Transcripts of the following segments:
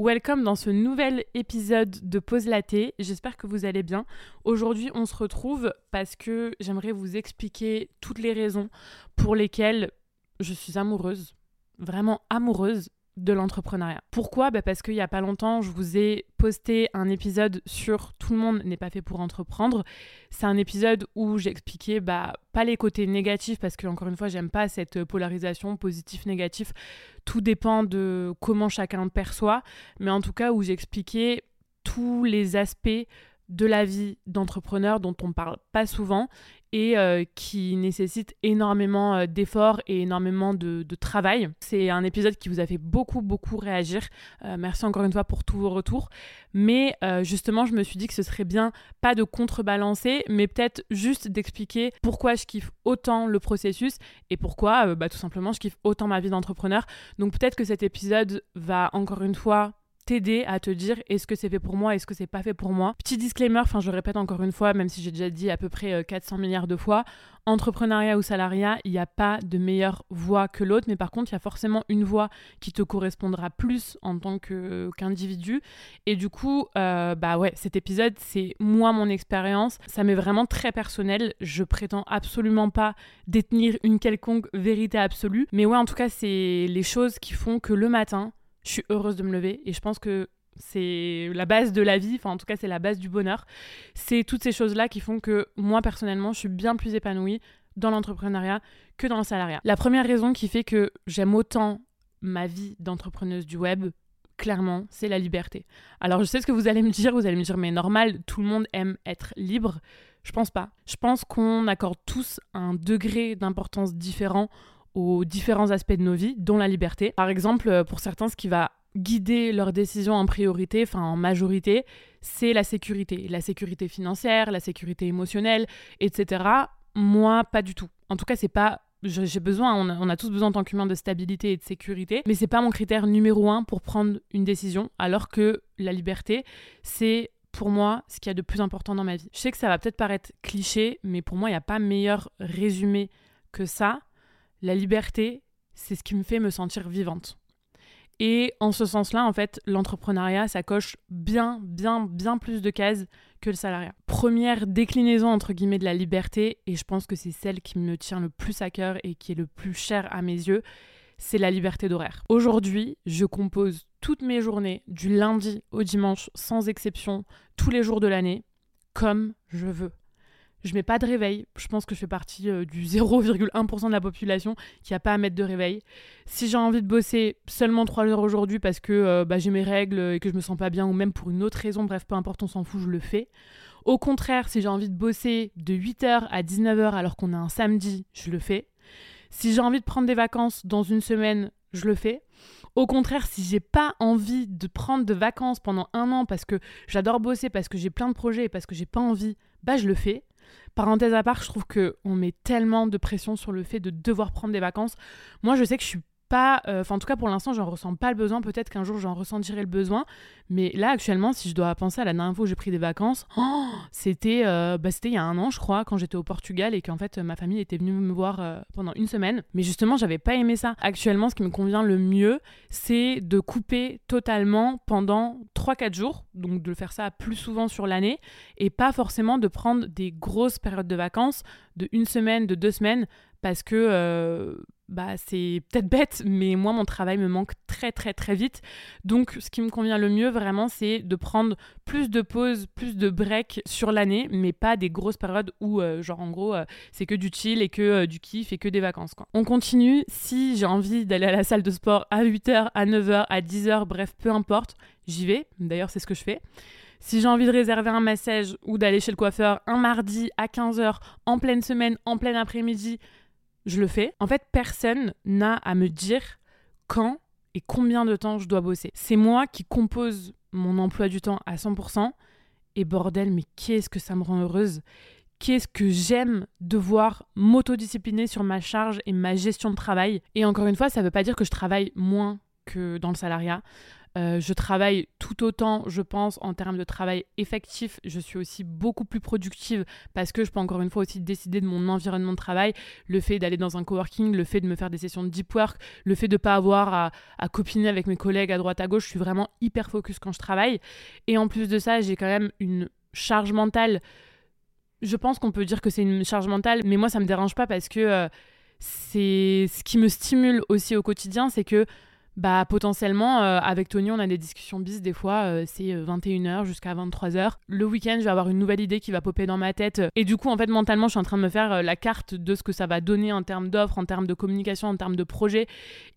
Welcome dans ce nouvel épisode de Pause Laté. J'espère que vous allez bien. Aujourd'hui, on se retrouve parce que j'aimerais vous expliquer toutes les raisons pour lesquelles je suis amoureuse, vraiment amoureuse de l'entrepreneuriat. Pourquoi? Bah Parce qu'il n'y a pas longtemps, je vous ai posté un épisode sur Tout le monde n'est pas fait pour entreprendre. C'est un épisode où j'expliquais bah, pas les côtés négatifs, parce que encore une fois, j'aime pas cette polarisation positif-négatif. Tout dépend de comment chacun perçoit, mais en tout cas où j'expliquais tous les aspects de la vie d'entrepreneur dont on parle pas souvent et euh, qui nécessite énormément euh, d'efforts et énormément de, travail. C'est un épisode qui vous a fait beaucoup, beaucoup réagir. Euh, merci encore une fois pour tous vos retours. Mais justement, je me suis dit que ce serait bien pas de contrebalancer, mais peut-être juste d'expliquer pourquoi je kiffe autant le processus et pourquoi, bah, tout simplement, je kiffe autant ma vie d'entrepreneur. Donc peut-être que cet épisode va encore une fois t'aider à te dire est-ce que c'est fait pour moi, est-ce que c'est pas fait pour moi? Petit disclaimer, enfin je répète encore une fois, même si j'ai déjà dit à peu près 400 euh, milliards de fois, entrepreneuriat ou salariat, il n'y a pas de meilleure voie que l'autre, mais par contre il y a forcément une voie qui te correspondra plus en tant qu'individu. Et du coup, euh, bah ouais, cet épisode c'est moi mon expérience, ça m'est vraiment très personnel. Je prétends absolument pas détenir une quelconque vérité absolue, mais ouais en tout cas c'est les choses qui font que le matin je suis heureuse de me lever et je pense que c'est la base de la vie, enfin en tout cas c'est la base du bonheur. C'est toutes ces choses-là qui font que moi personnellement je suis bien plus épanouie dans l'entrepreneuriat que dans le salariat. La première raison qui fait que j'aime autant ma vie d'entrepreneuse du web, clairement, c'est la liberté. Alors je sais ce que vous allez me dire, vous allez me dire mais normal, tout le monde aime être libre. Je pense pas. Je pense qu'on accorde tous un degré d'importance différent aux différents aspects de nos vies, dont la liberté. Par exemple, euh, pour certains, ce qui va guider leurs décisions en priorité, enfin en majorité, c'est la sécurité. La sécurité financière, la sécurité émotionnelle, etc. Moi, pas du tout. En tout cas, c'est pas j'ai besoin, on a, tous besoin en tant qu'humain de stabilité et de sécurité, mais c'est pas mon critère numéro un pour prendre une décision, alors que la liberté, c'est pour moi ce qu'il y a de plus important dans ma vie. Je sais que ça va peut-être paraître cliché, mais pour moi, il n'y a pas meilleur résumé que ça. La liberté, c'est ce qui me fait me sentir vivante. Et en ce sens-là, en fait, l'entrepreneuriat, ça coche bien, bien, bien plus de cases que le salariat. Première déclinaison, entre guillemets, de la liberté, et je pense que c'est celle qui me tient le plus à cœur et qui est le plus cher à mes yeux, c'est la liberté d'horaire. Aujourd'hui, je compose toutes mes journées, du lundi au dimanche, sans exception, tous les jours de l'année, comme je veux. Je mets pas de réveil. Je pense que je fais partie euh, du 0,1% de la population qui a pas à mettre de réveil. Si j'ai envie de bosser seulement 3 heures aujourd'hui parce que euh, bah, j'ai mes règles et que je me sens pas bien ou même pour une autre raison, bref, peu importe, on s'en fout, je le fais. Au contraire, si j'ai envie de bosser de 8h à 19h alors qu'on a un samedi, je le fais. Si j'ai envie de prendre des vacances dans une semaine, je le fais. Au contraire, si j'ai pas envie de prendre de vacances pendant un an parce que j'adore bosser, parce que j'ai plein de projets et parce que j'ai pas envie, bah je le fais. Parenthèse à part, je trouve qu'on met tellement de pression sur le fait de devoir prendre des vacances. Moi, je sais que je suis pas, euh, en tout cas pour l'instant, j'en ressens pas le besoin. Peut-être qu'un jour j'en ressentirai le besoin, mais là actuellement, si je dois penser à la dernière fois où j'ai pris des vacances, c'était, euh, bah, c'était il y a un an, je crois, quand j'étais au Portugal et qu'en fait ma famille était venue me voir euh, pendant une semaine. Mais justement, j'avais pas aimé ça. Actuellement, ce qui me convient le mieux, c'est de couper totalement pendant 3-4 jours, donc de faire ça plus souvent sur l'année et pas forcément de prendre des grosses périodes de vacances de une semaine, de deux semaines, parce que bah c'est peut-être bête, mais moi mon travail me manque très très très vite. Donc ce qui me convient le mieux vraiment, c'est de prendre plus de pauses, plus de breaks sur l'année, mais pas des grosses périodes où euh, genre en gros euh, c'est que du chill et que euh, du kiff et que des vacances quoi. On continue, si j'ai envie d'aller à la salle de sport à 8h, à 9h, à 10h, bref, peu importe, j'y vais. D'ailleurs, c'est ce que je fais. Si j'ai envie de réserver un massage ou d'aller chez le coiffeur un mardi à 15h en pleine semaine, en plein après-midi, je le fais. En fait, personne n'a à me dire quand et combien de temps je dois bosser. C'est moi qui compose mon emploi du temps à 100%. Et bordel, mais qu'est-ce que ça me rend heureuse? Qu'est-ce que j'aime devoir m'autodiscipliner sur ma charge et ma gestion de travail? Et encore une fois, ça ne veut pas dire que je travaille moins que dans le salariat. Euh, je travaille tout autant, je pense, en termes de travail effectif. Je suis aussi beaucoup plus productive parce que je peux encore une fois aussi décider de mon environnement de travail. Le fait d'aller dans un coworking, le fait de me faire des sessions de deep work, le fait de ne pas avoir à, copiner avec mes collègues à droite à gauche. Je suis vraiment hyper focus quand je travaille. Et en plus de ça, j'ai quand même une charge mentale. Je pense qu'on peut dire que c'est une charge mentale, mais moi ça me dérange pas parce que euh, c'est ce qui me stimule aussi au quotidien, c'est que bah potentiellement euh, avec Tony on a des discussions bis des fois euh, c'est 21h jusqu'à 23h le week-end je vais avoir une nouvelle idée qui va popper dans ma tête et du coup en fait mentalement je suis en train de me faire euh, la carte de ce que ça va donner en termes d'offres en termes de communication en termes de projet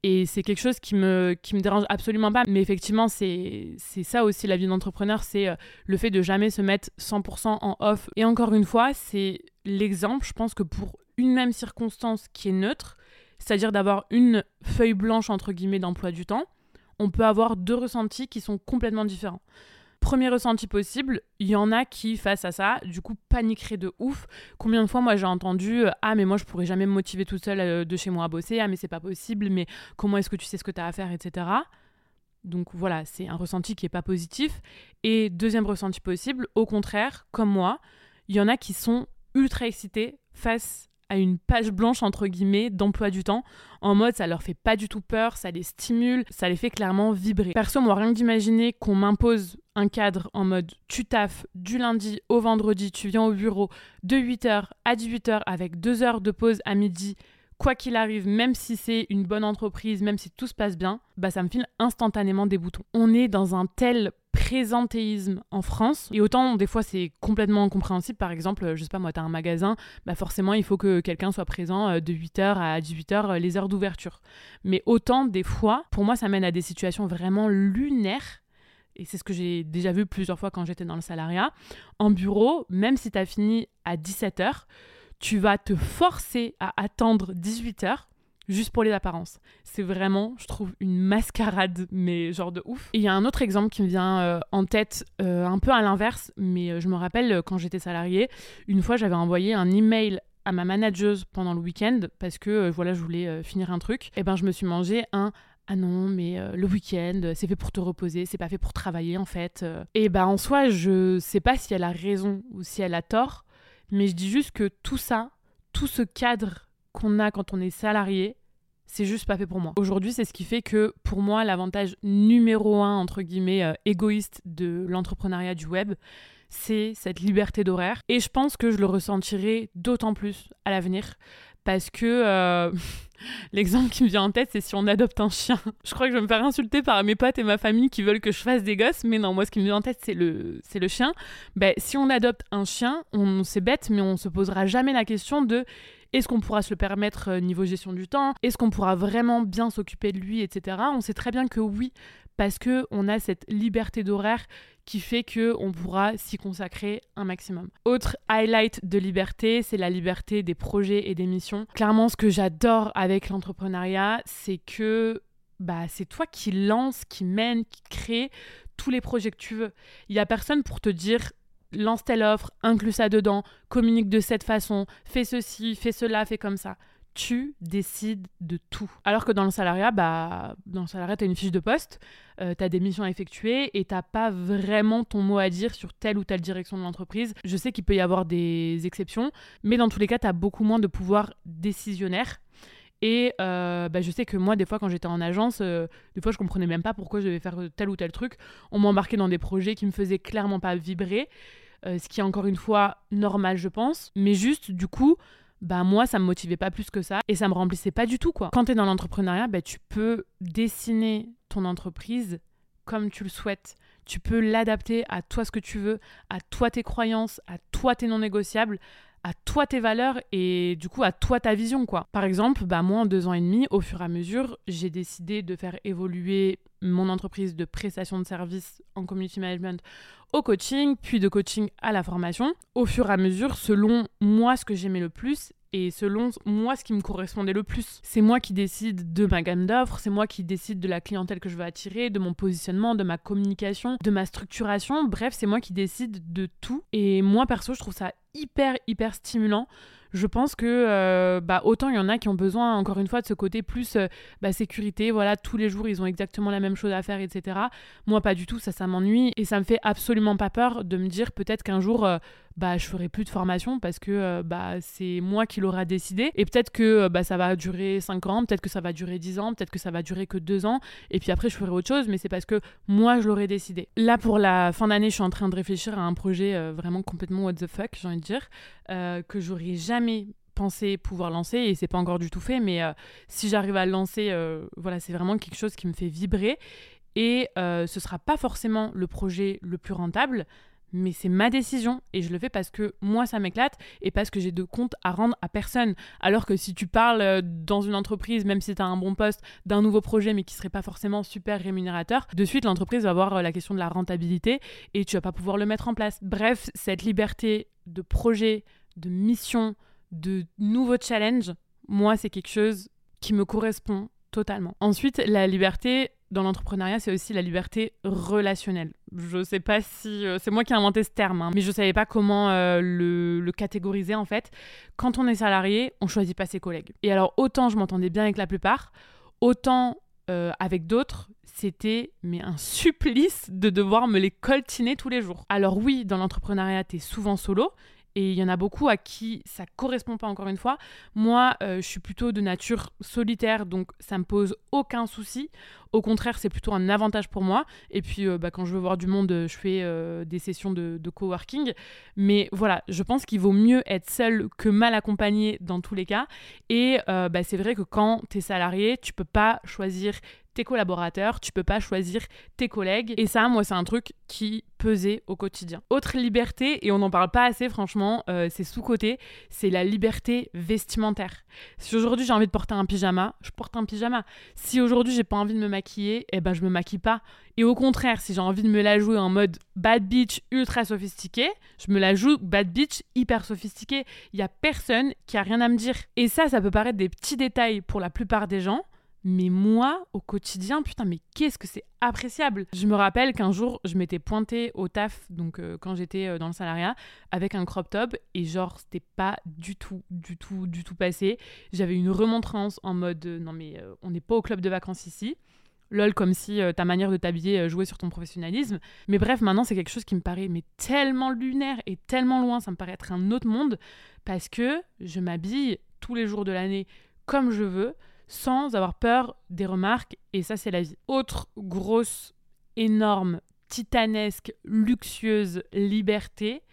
et c'est quelque chose qui me qui me dérange absolument pas. Mais effectivement c'est c'est ça aussi la vie d'entrepreneur c'est le fait de jamais se mettre 100% en off. Et encore une fois c'est l'exemple je pense que pour une même circonstance qui est neutre c'est-à-dire d'avoir une feuille blanche entre guillemets d'emploi du temps, on peut avoir deux ressentis qui sont complètement différents. Premier ressenti possible, il y en a qui, face à ça, du coup, paniqueraient de ouf. Combien de fois, moi, j'ai entendu euh, Ah, mais moi, je pourrais jamais me motiver toute seule euh, de chez moi à bosser. Ah, mais c'est pas possible. Mais comment est-ce que tu sais ce que tu as à faire, etc. Donc voilà, c'est un ressenti qui est pas positif. Et deuxième ressenti possible, au contraire, comme moi, il y en a qui sont ultra excités face à une page blanche entre guillemets d'emploi du temps en mode ça leur fait pas du tout peur, ça les stimule, ça les fait clairement vibrer. Perso, moi rien que d'imaginer qu'on m'impose un cadre en mode tu taffes du lundi au vendredi, tu viens au bureau de 8h à 18h avec 2 heures de pause à midi quoi qu'il arrive, même si c'est une bonne entreprise, même si tout se passe bien, bah ça me file instantanément des boutons. On est dans un tel présentéisme en France. Et autant, des fois, c'est complètement incompréhensible. Par exemple, je sais pas, moi, t'as un magasin, bah forcément, il faut que quelqu'un soit présent euh, de 8h à 18h, euh, les heures d'ouverture. Mais autant, des fois, pour moi, ça mène à des situations vraiment lunaires. Et c'est ce que j'ai déjà vu plusieurs fois quand j'étais dans le salariat. En bureau, même si t'as fini à 17h, tu vas te forcer à attendre 18 heures juste pour les apparences. C'est vraiment, je trouve, une mascarade, mais genre de ouf. Et il y a un autre exemple qui me vient euh, en tête, euh, un peu à l'inverse, mais euh, je me rappelle quand j'étais salariée, une fois j'avais envoyé un email à ma manageuse pendant le week-end parce que voilà, je voulais finir un truc. Et ben je me suis mangé un ah non, mais le week-end, c'est fait pour te reposer, c'est pas fait pour travailler en fait. Et ben en soi, je sais pas si elle a raison ou si elle a tort, mais je dis juste que tout ça, tout ce cadre qu'on a quand on est salarié, c'est juste pas fait pour moi. Aujourd'hui, c'est ce qui fait que pour moi, l'avantage numéro un, entre guillemets, euh, égoïste de l'entrepreneuriat du web, c'est cette liberté d'horaire. Et je pense que je le ressentirai d'autant plus à l'avenir parce que euh, l'exemple qui me vient en tête, c'est si on adopte un chien. Je crois que je vais me faire insulter par mes potes et ma famille qui veulent que je fasse des gosses, mais non, moi ce qui me vient en tête, c'est le, c'est le chien. Ben, si on adopte un chien, on c'est bête, mais on se posera jamais la question de est-ce qu'on pourra se le permettre euh, niveau gestion du temps? Est-ce qu'on pourra vraiment bien s'occuper de lui, etc. On sait très bien que oui, parce que on a cette liberté d'horaire qui fait que on pourra s'y consacrer un maximum. Autre highlight de liberté, c'est la liberté des projets et des missions. Clairement, ce que j'adore avec l'entrepreneuriat, c'est que bah, c'est toi qui lance, qui mène, qui crée tous les projets que tu veux. Il y a personne pour te dire lance telle offre, inclus ça dedans, communique de cette façon, fais ceci, fais cela, fais comme ça tu décides de tout. Alors que dans le salariat, bah, dans le salariat, tu as une fiche de poste, euh, tu as des missions à effectuer et tu pas vraiment ton mot à dire sur telle ou telle direction de l'entreprise. Je sais qu'il peut y avoir des exceptions, mais dans tous les cas, tu as beaucoup moins de pouvoir décisionnaire. Et euh, bah, je sais que moi, des fois, quand j'étais en agence, euh, des fois, je comprenais même pas pourquoi je devais faire tel ou tel truc. On m'embarquait dans des projets qui me faisaient clairement pas vibrer, ce qui est encore une fois normal, je pense. Mais juste, du coup, bah moi ça me motivait pas plus que ça et ça me remplissait pas du tout quoi. Quand tu es dans l'entrepreneuriat, bah, tu peux dessiner ton entreprise comme tu le souhaites. Tu peux l'adapter à toi ce que tu veux, à toi tes croyances, à toi tes non négociables, à toi tes valeurs et du coup à toi ta vision quoi. Par exemple, bah moi deux ans et demi, au fur et à mesure, j'ai décidé de faire évoluer mon entreprise de prestation de services en community management au coaching, puis de coaching à la formation, au fur et à mesure, selon moi ce que j'aimais le plus et selon moi ce qui me correspondait le plus. C'est moi qui décide de ma gamme d'offres, c'est moi qui décide de la clientèle que je veux attirer, de mon positionnement, de ma communication, de ma structuration, bref, c'est moi qui décide de tout. Et moi perso, je trouve ça hyper hyper stimulant Je pense que euh, bah, autant il y en a qui ont besoin, encore une fois, de ce côté plus euh, bah, sécurité. Voilà, tous les jours, ils ont exactement la même chose à faire, etc. Moi, pas du tout. Ça, ça m'ennuie. Et ça me fait absolument pas peur de me dire peut-être qu'un jour, euh, bah, je ferai plus de formation parce que bah, c'est moi qui l'aurai décidé. Et peut-être que bah, ça va durer 5 ans, peut-être que ça va durer 10 ans, peut-être que ça va durer que 2 ans. Et puis après, je ferai autre chose. Mais c'est parce que moi, je l'aurais décidé. Là, pour la fin d'année, je suis en train de réfléchir à un projet vraiment complètement what the fuck, j'ai envie de dire, que j'aurais jamais pensé pouvoir lancer et c'est pas encore du tout fait mais euh, si j'arrive à le lancer euh, voilà c'est vraiment quelque chose qui me fait vibrer et euh, ce sera pas forcément le projet le plus rentable mais c'est ma décision et je le fais parce que moi ça m'éclate et parce que j'ai de compte à rendre à personne. Alors que si tu parles dans une entreprise, même si tu as un bon poste, d'un nouveau projet mais qui serait pas forcément super rémunérateur, de suite l'entreprise va avoir la question de la rentabilité et tu vas pas pouvoir le mettre en place. Bref, cette liberté de projet, de mission, de nouveaux challenges, moi, c'est quelque chose qui me correspond totalement. Ensuite, la liberté dans l'entrepreneuriat, c'est aussi la liberté relationnelle. Je sais pas si euh, c'est moi qui ai inventé ce terme, hein, mais je savais pas comment euh, le, catégoriser en fait. Quand on est salarié, on choisit pas ses collègues. Et alors autant je m'entendais bien avec la plupart, autant euh, avec d'autres, c'était mais un supplice de devoir me les coltiner tous les jours. Alors oui, dans l'entrepreneuriat, tu es souvent solo et il y en a beaucoup à qui ça correspond pas encore une fois. Moi, euh, je suis plutôt de nature solitaire, donc ça me pose aucun souci. Au contraire, c'est plutôt un avantage pour moi. Et puis, euh, bah, quand je veux voir du monde, je fais euh, des sessions de, coworking. Mais voilà, je pense qu'il vaut mieux être seul que mal accompagné dans tous les cas. Et bah, c'est vrai que quand tu es salarié, tu peux pas choisir tes collaborateurs, tu peux pas choisir tes collègues. Et ça, moi, c'est un truc qui pesait au quotidien. Autre liberté, et on n'en parle pas assez, franchement, euh, c'est sous-côté, c'est la liberté vestimentaire. Si aujourd'hui j'ai envie de porter un pyjama, je porte un pyjama. Si aujourd'hui j'ai pas envie de me maquiller, eh ben je me maquille pas. Et au contraire, si j'ai envie de me la jouer en mode bad bitch ultra sophistiqué, je me la joue bad bitch hyper sophistiqué. Il y a personne qui a rien à me dire. Et ça, ça peut paraître des petits détails pour la plupart des gens, mais moi, au quotidien, putain, mais qu'est-ce que c'est appréciable. Je me rappelle qu'un jour, je m'étais pointée au taf, donc euh, quand j'étais euh, dans le salariat, avec un crop top, et genre, c'était pas du tout, du tout, du tout passé. J'avais une remontrance en mode, euh, non mais on n'est pas au club de vacances ici. Lol, comme si ta manière de t'habiller jouait sur ton professionnalisme. Mais bref, maintenant, c'est quelque chose qui me paraît mais tellement lunaire et tellement loin, ça me paraît être un autre monde, parce que je m'habille tous les jours de l'année comme je veux sans avoir peur des remarques, et ça c'est la vie. Autre grosse, énorme, titanesque, luxueuse liberté,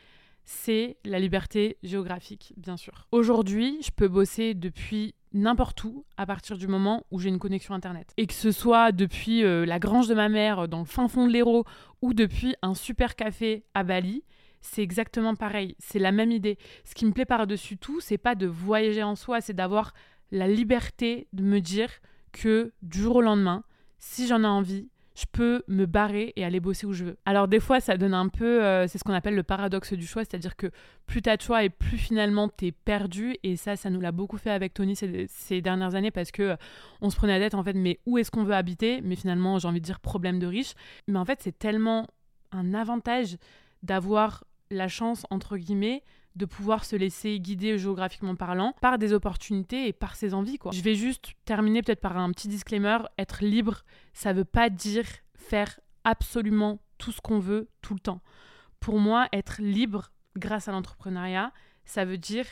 c'est la liberté géographique, bien sûr. Aujourd'hui, je peux bosser depuis n'importe où à partir du moment où j'ai une connexion internet. Et que ce soit depuis euh, la grange de ma mère dans le fin fond de l'Hérault ou depuis un super café à Bali, c'est exactement pareil, c'est la même idée. Ce qui me plaît par-dessus tout, c'est pas de voyager en soi, c'est d'avoir la liberté de me dire que du jour au lendemain, si j'en ai envie, je peux me barrer et aller bosser où je veux. Alors des fois, ça donne un peu, euh, c'est ce qu'on appelle le paradoxe du choix, c'est-à-dire que plus tu as de choix et plus finalement tu es perdu. Et ça, ça nous l'a beaucoup fait avec Tony ces, dernières années parce que euh, on se prenait la tête en fait, mais où est-ce qu'on veut habiter? Mais finalement, j'ai envie de dire problème de riche. Mais en fait, c'est tellement un avantage d'avoir la chance, entre guillemets, de pouvoir se laisser guider géographiquement parlant par des opportunités et par ses envies. Quoi. Je vais juste terminer peut-être par un petit disclaimer. Être libre, ça veut pas dire faire absolument tout ce qu'on veut tout le temps. Pour moi, être libre grâce à l'entrepreneuriat, ça veut dire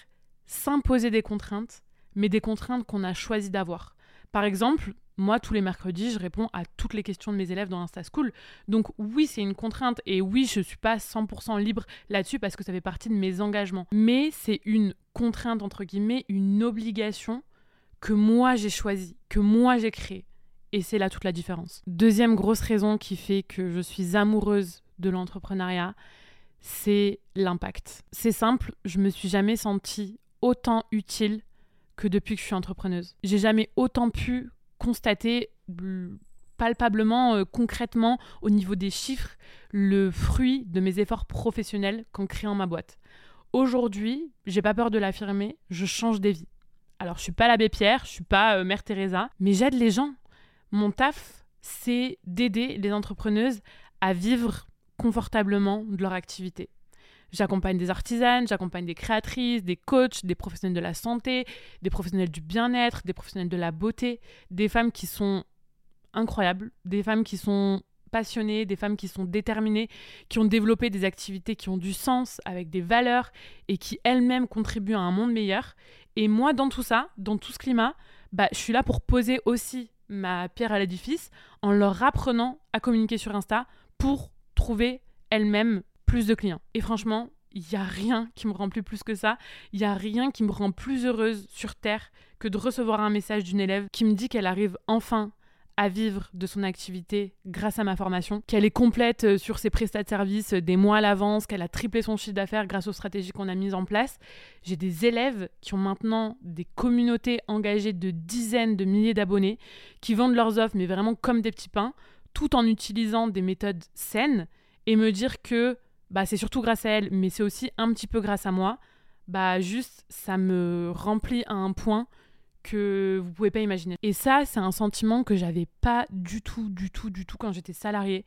s'imposer des contraintes, mais des contraintes qu'on a choisi d'avoir. Par exemple, moi, tous les mercredis, je réponds à toutes les questions de mes élèves dans Insta School. Donc oui, c'est une contrainte et oui, je suis pas 100% libre là-dessus parce que ça fait partie de mes engagements. Mais c'est une contrainte, entre guillemets, une obligation que moi j'ai choisie, que moi j'ai créée. Et c'est là toute la différence. Deuxième grosse raison qui fait que je suis amoureuse de l'entrepreneuriat, c'est l'impact. C'est simple, je me suis jamais sentie autant utile que depuis que je suis entrepreneuse. J'ai jamais autant pu constater palpablement, euh, concrètement, au niveau des chiffres, le fruit de mes efforts professionnels qu'en créant ma boîte. Aujourd'hui, j'ai pas peur de l'affirmer, je change des vies. Alors, je suis pas l'abbé Pierre, je suis pas euh, Mère Teresa, mais j'aide les gens. Mon taf, c'est d'aider les entrepreneuses à vivre confortablement de leur activité. J'accompagne des artisanes, j'accompagne des créatrices, des coachs, des professionnels de la santé, des professionnels du bien-être, des professionnels de la beauté, des femmes qui sont incroyables, des femmes qui sont passionnées, des femmes qui sont déterminées, qui ont développé des activités qui ont du sens, avec des valeurs et qui elles-mêmes contribuent à un monde meilleur. Et moi, dans tout ça, dans tout ce climat, bah, je suis là pour poser aussi ma pierre à l'édifice en leur apprenant à communiquer sur Insta pour trouver elles-mêmes plus de clients. Et franchement, il n'y a rien qui me rend plus que ça. Il n'y a rien qui me rend plus heureuse sur Terre que de recevoir un message d'une élève qui me dit qu'elle arrive enfin à vivre de son activité grâce à ma formation, qu'elle est complète euh, sur ses prestats de services euh, des mois à l'avance, qu'elle a triplé son chiffre d'affaires grâce aux stratégies qu'on a mises en place. J'ai des élèves qui ont maintenant des communautés engagées de dizaines de milliers d'abonnés, qui vendent leurs offres, mais vraiment comme des petits pains, tout en utilisant des méthodes saines, et me dire que bah, c'est surtout grâce à elles, mais c'est aussi un petit peu grâce à moi, bah juste ça me remplit à un point que vous pouvez pas imaginer. Et ça, c'est un sentiment que j'avais pas du tout, du tout, du tout quand j'étais salariée,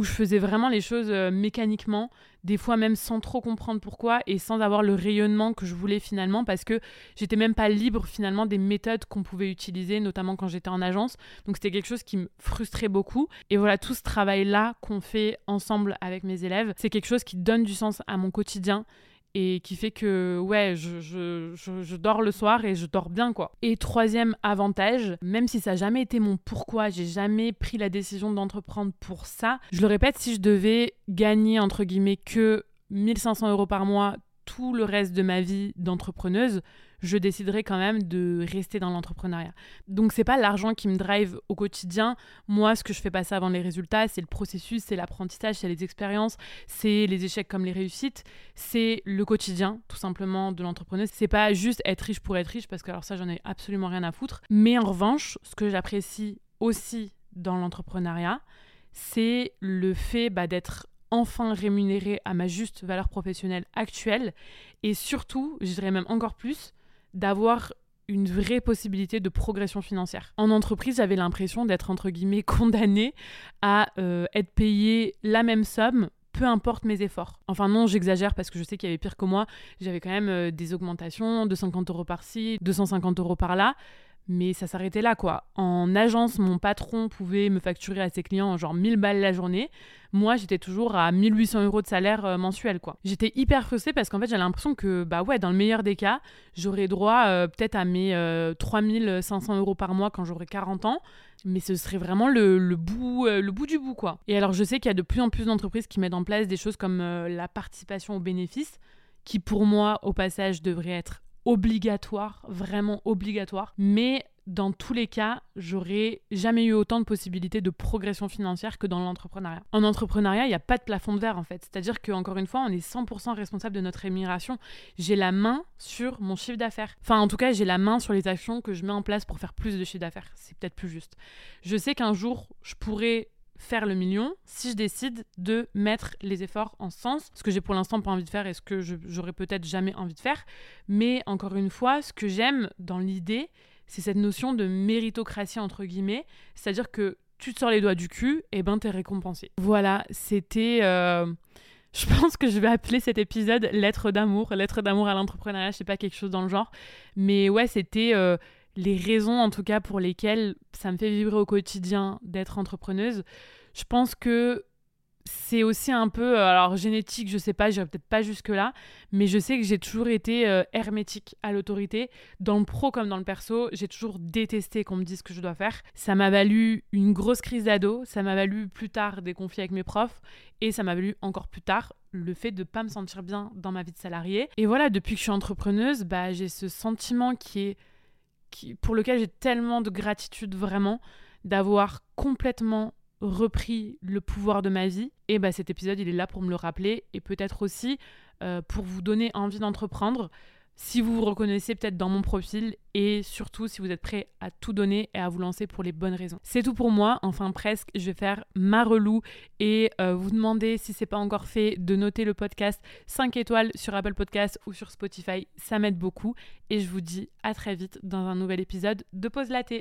où je faisais vraiment les choses euh, mécaniquement, des fois même sans trop comprendre pourquoi et sans avoir le rayonnement que je voulais finalement, parce que j'étais même pas libre finalement des méthodes qu'on pouvait utiliser, notamment quand j'étais en agence. Donc c'était quelque chose qui me frustrait beaucoup. Et voilà, tout ce travail-là qu'on fait ensemble avec mes élèves, c'est quelque chose qui donne du sens à mon quotidien et qui fait que ouais je, dors le soir et je dors bien quoi. Et troisième avantage même si ça n'a jamais été mon pourquoi j'ai jamais pris la décision d'entreprendre pour ça je le répète si je devais gagner entre guillemets que 1500 euros par mois tout le reste de ma vie d'entrepreneuse je déciderai quand même de rester dans l'entrepreneuriat. Donc c'est pas l'argent qui me drive au quotidien. Moi, ce que je fais passer avant les résultats, c'est le processus, c'est l'apprentissage, c'est les expériences, c'est les échecs comme les réussites, c'est le quotidien tout simplement de l'entrepreneuse. C'est pas juste être riche pour être riche parce que alors ça j'en ai absolument rien à foutre. Mais en revanche, ce que j'apprécie aussi dans l'entrepreneuriat, c'est le fait bah, d'être enfin rémunéré à ma juste valeur professionnelle actuelle et surtout, je dirais même encore plus, d'avoir une vraie possibilité de progression financière. En entreprise, j'avais l'impression d'être entre guillemets condamnée à euh, être payée la même somme peu importe mes efforts. Enfin non, j'exagère parce que je sais qu'il y avait pire que moi. J'avais quand même euh, des augmentations de 50 euros par-ci, 250 euros par-là mais ça s'arrêtait là quoi. En agence, mon patron pouvait me facturer à ses clients genre 1000 balles la journée. Moi, j'étais toujours à 1800 euros de salaire euh, mensuel quoi. J'étais hyper frustrée parce qu'en fait, j'avais l'impression que, bah ouais, dans le meilleur des cas, j'aurais droit euh, peut-être à mes 3500 euh, euros par mois quand j'aurai 40 ans. Mais ce serait vraiment le, le bout, le bout du bout, quoi. Et alors, je sais qu'il y a de plus en plus d'entreprises qui mettent en place des choses comme la participation aux bénéfices, qui pour moi, au passage, devrait être obligatoire, vraiment obligatoire. Mais dans tous les cas, j'aurais jamais eu autant de possibilités de progression financière que dans l'entrepreneuriat. En entrepreneuriat, il n'y a pas de plafond de verre en fait. C'est-à-dire qu'encore une fois, on est 100% responsable de notre rémunération. J'ai la main sur mon chiffre d'affaires. Enfin, en tout cas, j'ai la main sur les actions que je mets en place pour faire plus de chiffre d'affaires. C'est peut-être plus juste. Je sais qu'un jour, je pourrais faire le million si je décide de mettre les efforts en sens, ce que j'ai pour l'instant pas envie de faire et ce que j'aurais peut-être jamais envie de faire. Mais encore une fois, ce que j'aime dans l'idée, c'est cette notion de méritocratie entre guillemets, c'est-à-dire que tu te sors les doigts du cul, et ben t'es récompensé. Voilà, c'était... Euh, je pense que je vais appeler cet épisode lettre d'amour, lettre d'amour à l'entrepreneuriat, je sais pas quelque chose dans le genre, mais ouais, c'était euh, les raisons en tout cas pour lesquelles ça me fait vibrer au quotidien d'être entrepreneuse. Je pense que c'est aussi un peu, euh, alors génétique, je sais pas, j'irai peut-être pas jusque-là, mais je sais que j'ai toujours été euh, hermétique à l'autorité. Dans le pro comme dans le perso, j'ai toujours détesté qu'on me dise ce que je dois faire. Ça m'a valu une grosse crise d'ado, ça m'a valu plus tard des conflits avec mes profs, et ça m'a valu encore plus tard le fait de pas me sentir bien dans ma vie de salarié. Et voilà, depuis que je suis entrepreneuse, bah, j'ai ce sentiment qui est pour lequel j'ai tellement de gratitude vraiment d'avoir complètement repris le pouvoir de ma vie. Et bah, cet épisode, il est là pour me le rappeler et peut-être aussi euh, pour vous donner envie d'entreprendre si vous vous reconnaissez peut-être dans mon profil et surtout si vous êtes prêt à tout donner et à vous lancer pour les bonnes raisons. C'est tout pour moi, enfin presque, je vais faire ma relou et euh, vous demander si c'est pas encore fait de noter le podcast 5 étoiles sur Apple Podcast ou sur Spotify, ça m'aide beaucoup et je vous dis à très vite dans un nouvel épisode de Pause Laté.